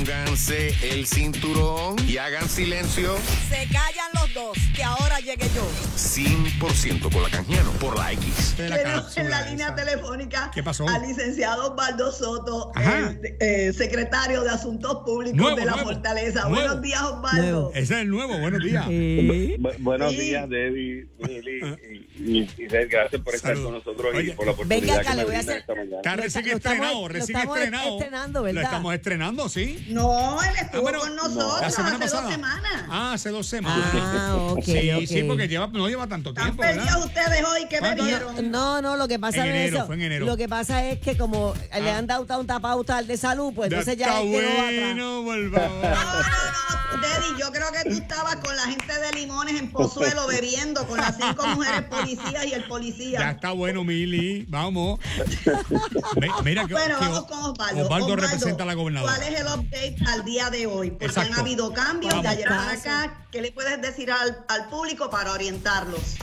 Pónganse el cinturón y hagan silencio. Dos, que ahora llegue yo. 100% con la canjiano por la X. De la Tenemos en la línea esa. telefónica ¿Qué pasó? al licenciado Osvaldo Soto, el eh, secretario de Asuntos Públicos Nuevo, de la nuevo, Fortaleza. nuevo. Buenos días, Osvaldo. Nuevo. Ese es el nuevo, buenos días. Bu- buenos Sí. días, Debbie, Mili y, y, y gracias por estar con nosotros Oye, y por la oportunidad venga acá, que le voy a hacer- esta mañana. Está Lo recién lo estrenado, lo recién estamos estrenado. estrenando, Lo ¿verdad? estamos estrenando, sí. No, él estuvo Ah, con nosotros hace pasada. dos semanas. Ah, hace dos semanas. Ah, ok, Sí, porque lleva, no lleva tanto tiempo, perdidos ¿verdad? ustedes hoy, ¿qué ¿Cuánto? bebieron? No, no, lo que pasa En es eso. fue en enero. Lo que pasa es que como le Ah. han dado tanta pauta al de salud, pues entonces ya está bueno. No, no, no, Deddy, yo creo que tú estabas con la gente de Limones en Pozuelo bebiendo con las cinco mujeres policías y el Ya policía. está bueno, Mili. Vamos. Mi- Mira que, Bueno, que vamos con Osvaldo. Osvaldo representa a la gobernadora. ¿Cuál es el update al día de hoy? Porque Exacto. han habido cambios Vamos. de ayer para acá. ¿Qué le puedes decir al, al público para orientarlos?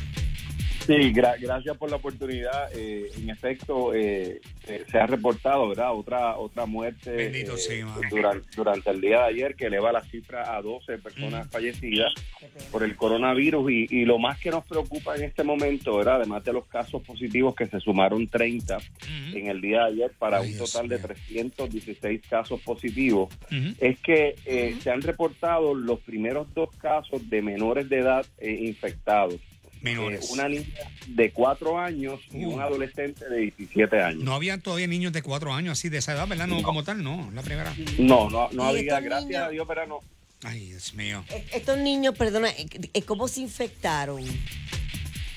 Sí, gra- gracias por la oportunidad. Eh, en efecto, eh, eh, se ha reportado, ¿verdad? Otra otra muerte Bendito eh, durante, durante el día de ayer que eleva la cifra a 12 personas fallecidas por el coronavirus y, y lo más que nos preocupa en este momento, ¿verdad? Además de los casos positivos que se sumaron 30 Ujú, en el día de ayer para Ay, un Dios total de mío. 316 casos positivos, ujú. es que eh, se han reportado los primeros dos casos de menores de edad eh, infectados. Menores. Eh, una niña de 4 años y Uh. un adolescente de 17 años. No había todavía niños de cuatro años así de esa edad, ¿verdad? No, como tal, no, la primera. No, no, no ¿Y había, gracias niños? a Dios, pero no. Ay, Dios mío. E- Estos niños, perdona, eh, eh, ¿cómo se infectaron?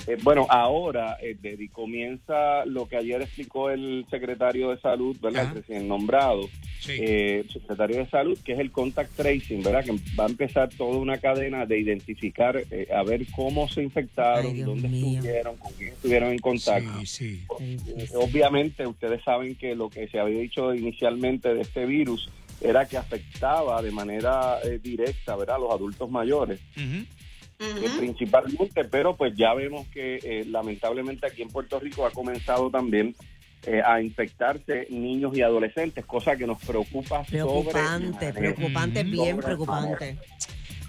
Eh, bueno, ahora eh, comienza lo que ayer explicó el secretario de salud, ¿verdad? El recién nombrado, Sí. eh, secretario de salud, que es el contact tracing, ¿verdad? Que va a empezar toda una cadena de identificar, eh, a ver cómo se infectaron, Ay, dónde mío. estuvieron, con quién estuvieron en contacto. Sí, sí. Eh, Obviamente, ustedes saben que lo que se había dicho inicialmente de este virus era que afectaba de manera eh, directa, ¿verdad? A los adultos mayores. Eh, principalmente, pero pues ya vemos que eh, lamentablemente aquí en Puerto Rico ha comenzado también eh, a infectarse niños y adolescentes, cosa que nos preocupa Preocupante, preocupante, bien preocupante.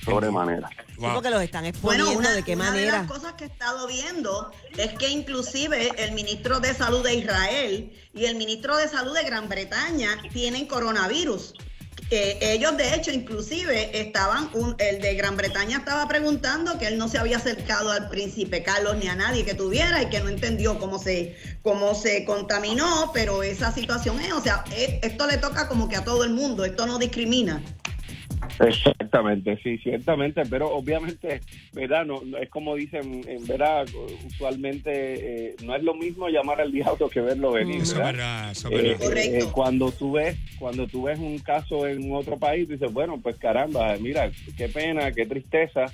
sobremanera. Sí, porque los están Bueno, exponiendo, una, ¿de qué una de manera? las cosas que he estado viendo es que inclusive el ministro de Salud de Israel y el ministro de Salud de Gran Bretaña tienen coronavirus. Ellos de hecho inclusive estaban, un- el de Gran Bretaña estaba preguntando que él no se había acercado al príncipe Carlos ni a nadie que tuviera y que no entendió cómo se, cómo se contaminó, pero esa situación es, o sea, eh, esto le toca como que a todo el mundo, esto no discrimina. Exactamente, sí, ciertamente, pero obviamente, ¿verdad? No, no- es como dicen, en verdad, usualmente eh, no es lo mismo llamar al diablo que verlo venir, Eso es ¿verdad? eso es Eh, verdad. Correcto. eh, cuando tú ves cuando tú ves un caso en otro país dices bueno pues caramba mira qué pena qué tristeza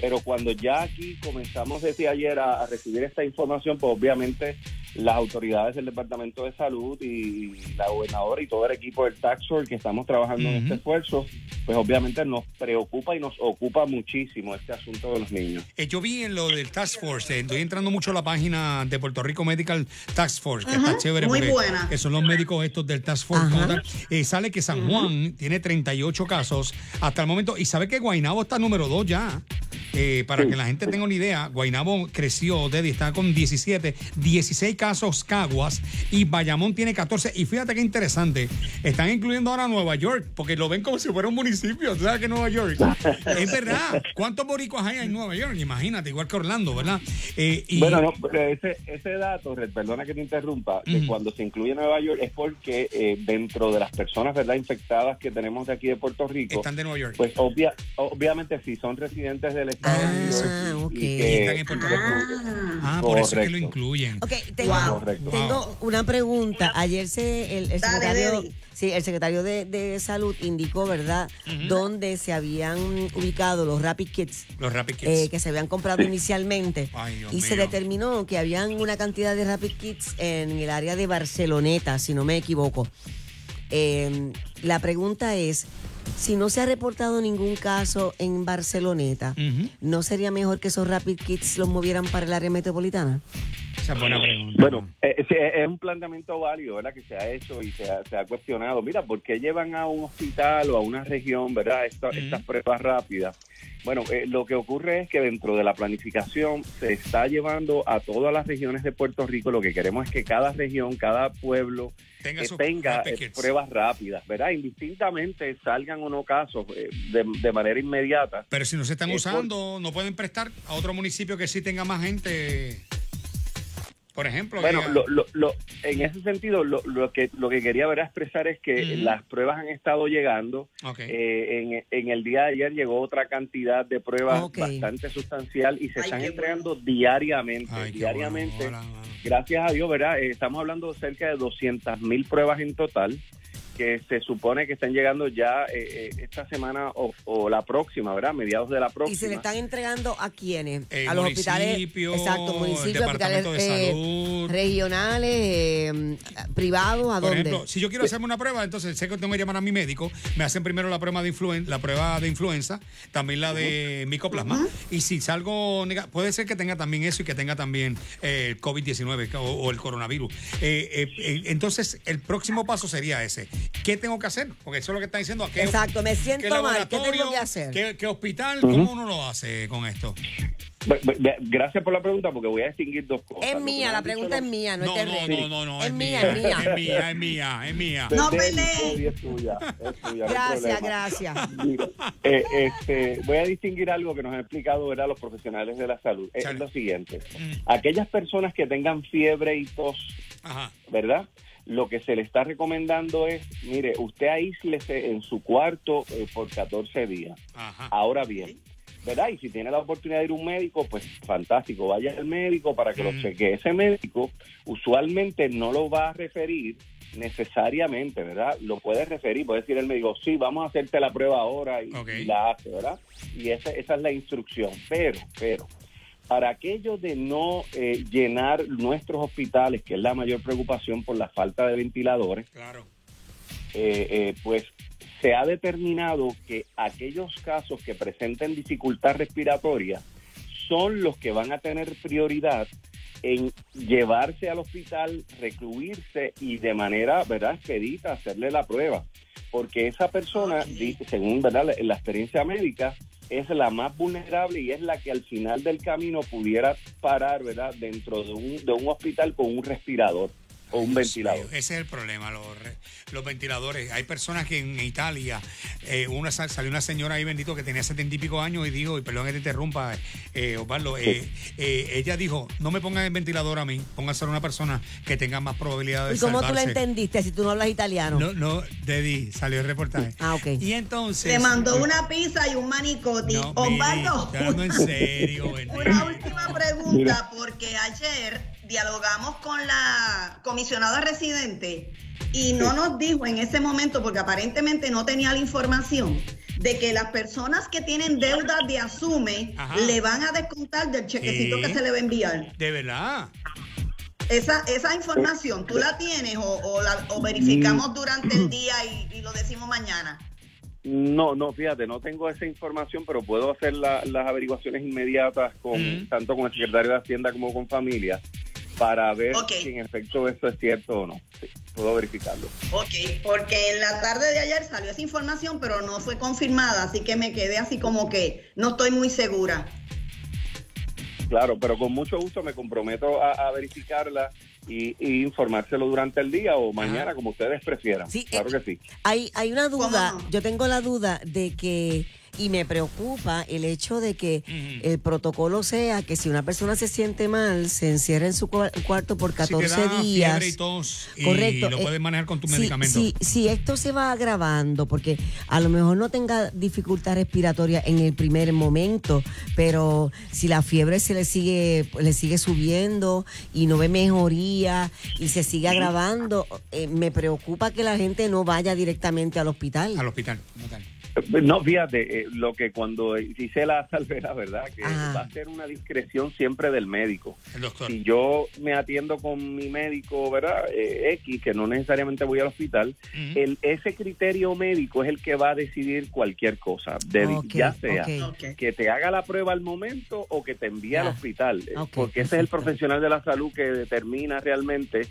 pero cuando ya aquí comenzamos desde ayer a, a recibir esta información pues obviamente las autoridades del departamento de salud y la gobernadora y todo el equipo del Tax Force que estamos trabajando en este esfuerzo pues obviamente nos preocupa y nos ocupa muchísimo este asunto de los niños Eh, yo vi en lo del Task Force, eh, estoy entrando mucho a la página de Puerto Rico Medical Task Force, que está chévere muy buena. que son los médicos estos del Task Force. Eh, sale que San Juan tiene 38 casos hasta el momento y sabe que Guainabo está número 2 ya. Eh, para Sí. que la gente tenga una idea, Guainabo creció, Teddy, está con 17, 16 casos Caguas y Bayamón tiene 14. Y fíjate qué interesante, están incluyendo ahora Nueva York, porque lo ven como si fuera un municipio, ¿tú ¿sabes que Nueva York? es verdad, ¿cuántos boricuas hay en Nueva York? Imagínate, igual que Orlando, ¿verdad? Eh, y, Bueno, no, pero ese, ese dato, Red, perdona que te interrumpa, que cuando se incluye Nueva York es porque eh, dentro de las personas verdad infectadas que tenemos de aquí de Puerto Rico, están de Nueva York. pues obvia, obviamente si son residentes del Estado Ah, ok. y Y que- están en Puerto Rico. Ah. ah, por eso es que lo incluyen. Ok, tengo, Wow. Tengo una pregunta. Ayer se, el, el Dale, secretario, sí, el secretario de, de Salud indicó, ¿verdad?, dónde se habían ubicado los Rapid Kits Los Rapid Kids. eh, que se habían comprado inicialmente. Ay, Dios y se determinó que habían una cantidad de Rapid Kits en el área de Barceloneta, si no me equivoco. Eh, la pregunta es, si no se ha reportado ningún caso en Barceloneta. ¿no sería mejor que esos Rapid Kits los movieran para el área metropolitana? Esa es buena pregunta. Bueno, eh, es un planteamiento válido, ¿verdad? Que se ha hecho y se ha, se ha cuestionado. Mira, ¿por qué llevan a un hospital o a una región, ¿verdad? Esta-. Estas pruebas rápidas. Bueno, eh, lo que ocurre es que dentro de la planificación se está llevando a todas las regiones de Puerto Rico. Lo que queremos es que cada región, cada pueblo tenga eh, tenga eh, pruebas rápidas, ¿verdad? Indistintamente salgan o no casos eh, de, de manera inmediata. Pero si no se están usando, no pueden prestar a otro municipio que sí tenga más gente. Por ejemplo, Bueno, diga- lo, lo, lo- en ese sentido, lo, lo que lo que quería ver expresar es que las pruebas han estado llegando. Eh, en, en el día de ayer llegó otra cantidad de pruebas bastante sustancial y se Ay, están entregando diariamente. Ay, diariamente. bueno, hola, mano. Gracias a Dios, ¿verdad? Eh, estamos hablando de cerca de 200 mil pruebas en total que se supone que están llegando ya eh, eh, esta semana o, o la próxima, ¿verdad? Mediados de la próxima. ¿Y se le están entregando a quiénes? Eh, a los hospitales. Exacto, municipios, hospitales eh, Salud. regionales, eh, privados, ¿a Por dónde? ejemplo, si yo quiero hacerme una prueba, entonces sé que tengo que llamar a mi médico, me hacen primero la prueba de influen la prueba de influenza, también la de micoplasma, y si salgo nega- puede ser que tenga también eso y que tenga también eh, el COVID-19 o, o el coronavirus. Eh, eh, eh, entonces, el próximo paso sería ese. ¿Qué tengo que hacer? Porque eso es lo que está diciendo. ¿a qué- Exacto, me siento qué mal, ¿qué tengo que hacer? ¿Qué, qué hospital? ¿Cómo uno lo hace con esto? Gracias por la pregunta porque voy a distinguir dos cosas. Es mía, la pregunta es mía, no, No, es no, no, no, no, es, es mía, mía, es mía. es mía, es mía, es mía. No y es tuya, es tuya, Gracias, gracias. Mira, eh, este, voy a distinguir algo que nos han explicado ¿verdad? los profesionales de la salud. Es Chale. lo siguiente. Mm. Aquellas personas que tengan fiebre y tos, Ajá. ¿verdad? Lo que se le está recomendando es, mire, usted aíslese en su cuarto eh, por 14 días. Ajá. Ahora bien, ¿verdad? Y si tiene la oportunidad de ir a un médico, pues fantástico, vaya al médico para que Mm. lo chequee. Ese médico usualmente no lo va a referir necesariamente, ¿verdad? Lo puede referir, puede decir el médico, sí, vamos a hacerte la prueba ahora y, y la hace, ¿verdad? Y esa, esa es la instrucción. Pero, pero, para aquello de no eh, llenar nuestros hospitales, que es la mayor preocupación por la falta de ventiladores, Claro. eh, eh, pues se ha determinado que aquellos casos que presenten dificultad respiratoria son los que van a tener prioridad en llevarse al hospital, recluirse y de manera, ¿verdad?, expedita hacerle la prueba. Porque esa persona, según la experiencia médica, es la más vulnerable y es la que al final del camino pudiera parar, ¿verdad?, dentro de un, de un hospital con un respirador o un Dios ventilador. mío, ese es el problema, los, re- los ventiladores. Hay personas que en Italia, eh, una sal- salió una señora ahí, bendito, que tenía setenta y pico años y dijo, y perdón que te interrumpa, eh, Osvaldo, eh, eh, ella dijo, no me pongan el ventilador a mí, pónganse a una persona que tenga más probabilidad de ¿Y cómo tú lo salvarse. entendiste si tú no hablas italiano? No, no, Dedi, salió el reportaje. Ah, ok. Y entonces... Le mandó una pizza y un manicoti. No, Osvaldo, en serio, bendito. Una última pregunta, porque ayer dialogamos con la comisionada residente y no nos dijo en ese momento, porque aparentemente no tenía la información, de que las personas que tienen deudas de asume Ajá. le van a descontar del chequecito que se le va a enviar. De verdad. Esa, esa información, ¿tú la tienes o, o la, o verificamos durante el día y, y lo decimos mañana? No, no, fíjate, no tengo esa información, pero puedo hacer la- las averiguaciones inmediatas con Ujú. tanto con el secretario de Hacienda como con familia para ver si en efecto esto es cierto o no. Sí, puedo verificarlo. Ok, porque en la tarde de ayer salió esa información, pero no fue confirmada, así que me quedé así como que no estoy muy segura. Claro, pero con mucho gusto me comprometo a, a verificarla y, y informárselo durante el día o mañana, como ustedes prefieran. Sí, claro eh, que sí. Hay, hay una duda, yo tengo la duda de que, y me preocupa el hecho de que el protocolo sea que si una persona se siente mal, se encierra en su cua- cuarto por 14 si te da días. fiebre y tos y Correcto. lo eh, puedes manejar con tu si- medicamento. Si, si esto se va agravando, porque a lo mejor no tenga dificultad respiratoria en el primer momento, pero si la fiebre se le sigue, le sigue subiendo y no ve mejoría y se sigue agravando, eh, me preocupa que la gente no vaya directamente al hospital. Al hospital. tal. No, fíjate, eh, lo que cuando hice la salvedad, ¿verdad? Que Ajá. va a ser una discreción siempre del médico. El doctor. Si yo me atiendo con mi médico, ¿verdad? Eh, X, que no necesariamente voy al hospital, el, ese criterio médico es el que va a decidir cualquier cosa, de- ya sea que te haga la prueba al momento o que te envíe al hospital, porque ese es el profesional de la salud que determina realmente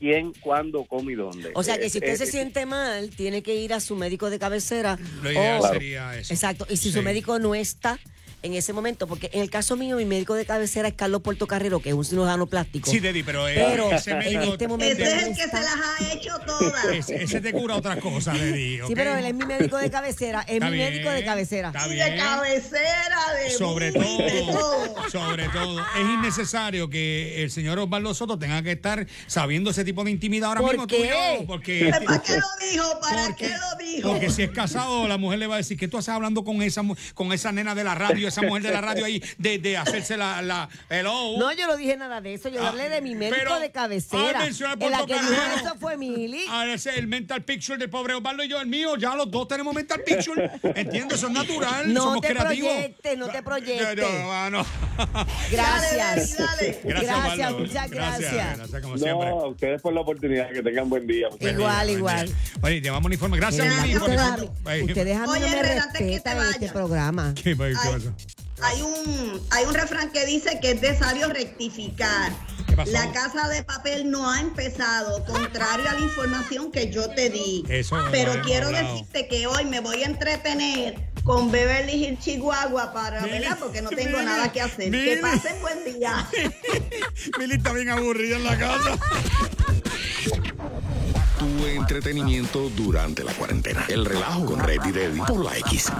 quién, cuándo, cómo y dónde. O sea que Eh, si usted eh, se siente mal, tiene que ir a su médico de cabecera. Lo ideal o- sería eso. Exacto. Y si Sí. su médico no está en ese momento, porque en el caso mío, mi médico de cabecera es Carlos Portocarrero, que es un cirujano plástico. Sí, Deddy, pero, eh, Pero ese en médico. este momento Ese es el que se las ha hecho todas. ese, ese te cura otras cosas, Deddy. Sí, pero él es mi médico de cabecera. Es Está mi bien, médico de cabecera. Y de cabecera, de Sobre de todo, sobre todo, es innecesario que el señor Osvaldo Soto tenga que estar sabiendo ese tipo de intimidad ahora ¿Por mismo. tú y yo, porque, ¿Para qué lo dijo? ¿Para porque, qué lo dijo? porque si es casado, la mujer le va a decir que tú estás hablando con esa mu- con esa nena de la radio, esa mujer de la radio ahí, de, de hacerse la, la hello. No, yo no dije nada de eso. Yo Ah, hablé de mi médico pero, de cabecera. ah, en la que dijo eso fue Mili. Ah, ese es el mental picture del pobre Osvaldo y yo, el mío, ya los dos tenemos mental picture. ¿Entiendes? Eso es natural. No somos te creativos. proyectes, no te proyectes. No, no, no. Gracias. Dale. Gracias, Gracias, Osvaldo. muchas gracias. Gracias, como No, siempre. a ustedes por la oportunidad, que tengan buen día. Igual, igual. día. Oye, llevamos un informe. Gracias, Mili, ustedes, el a mí, ustedes a no me respetan este programa. ¿Qué, qué Ay, pasó? Hay un hay un refrán que dice que es necesario rectificar. ¿Qué pasó? La casa de papel no ha empezado, contrario a la información que yo te di. Eso Pero quiero hablado. decirte que hoy me voy a entretener con Beverly Hills Chihuahua para, Mili, ¿verdad? Porque no tengo Mili, nada que hacer. Mili. Que pasen buen día. Mili está bien aburrida en la casa. Tu entretenimiento durante la cuarentena. El relajo con Red y por la X.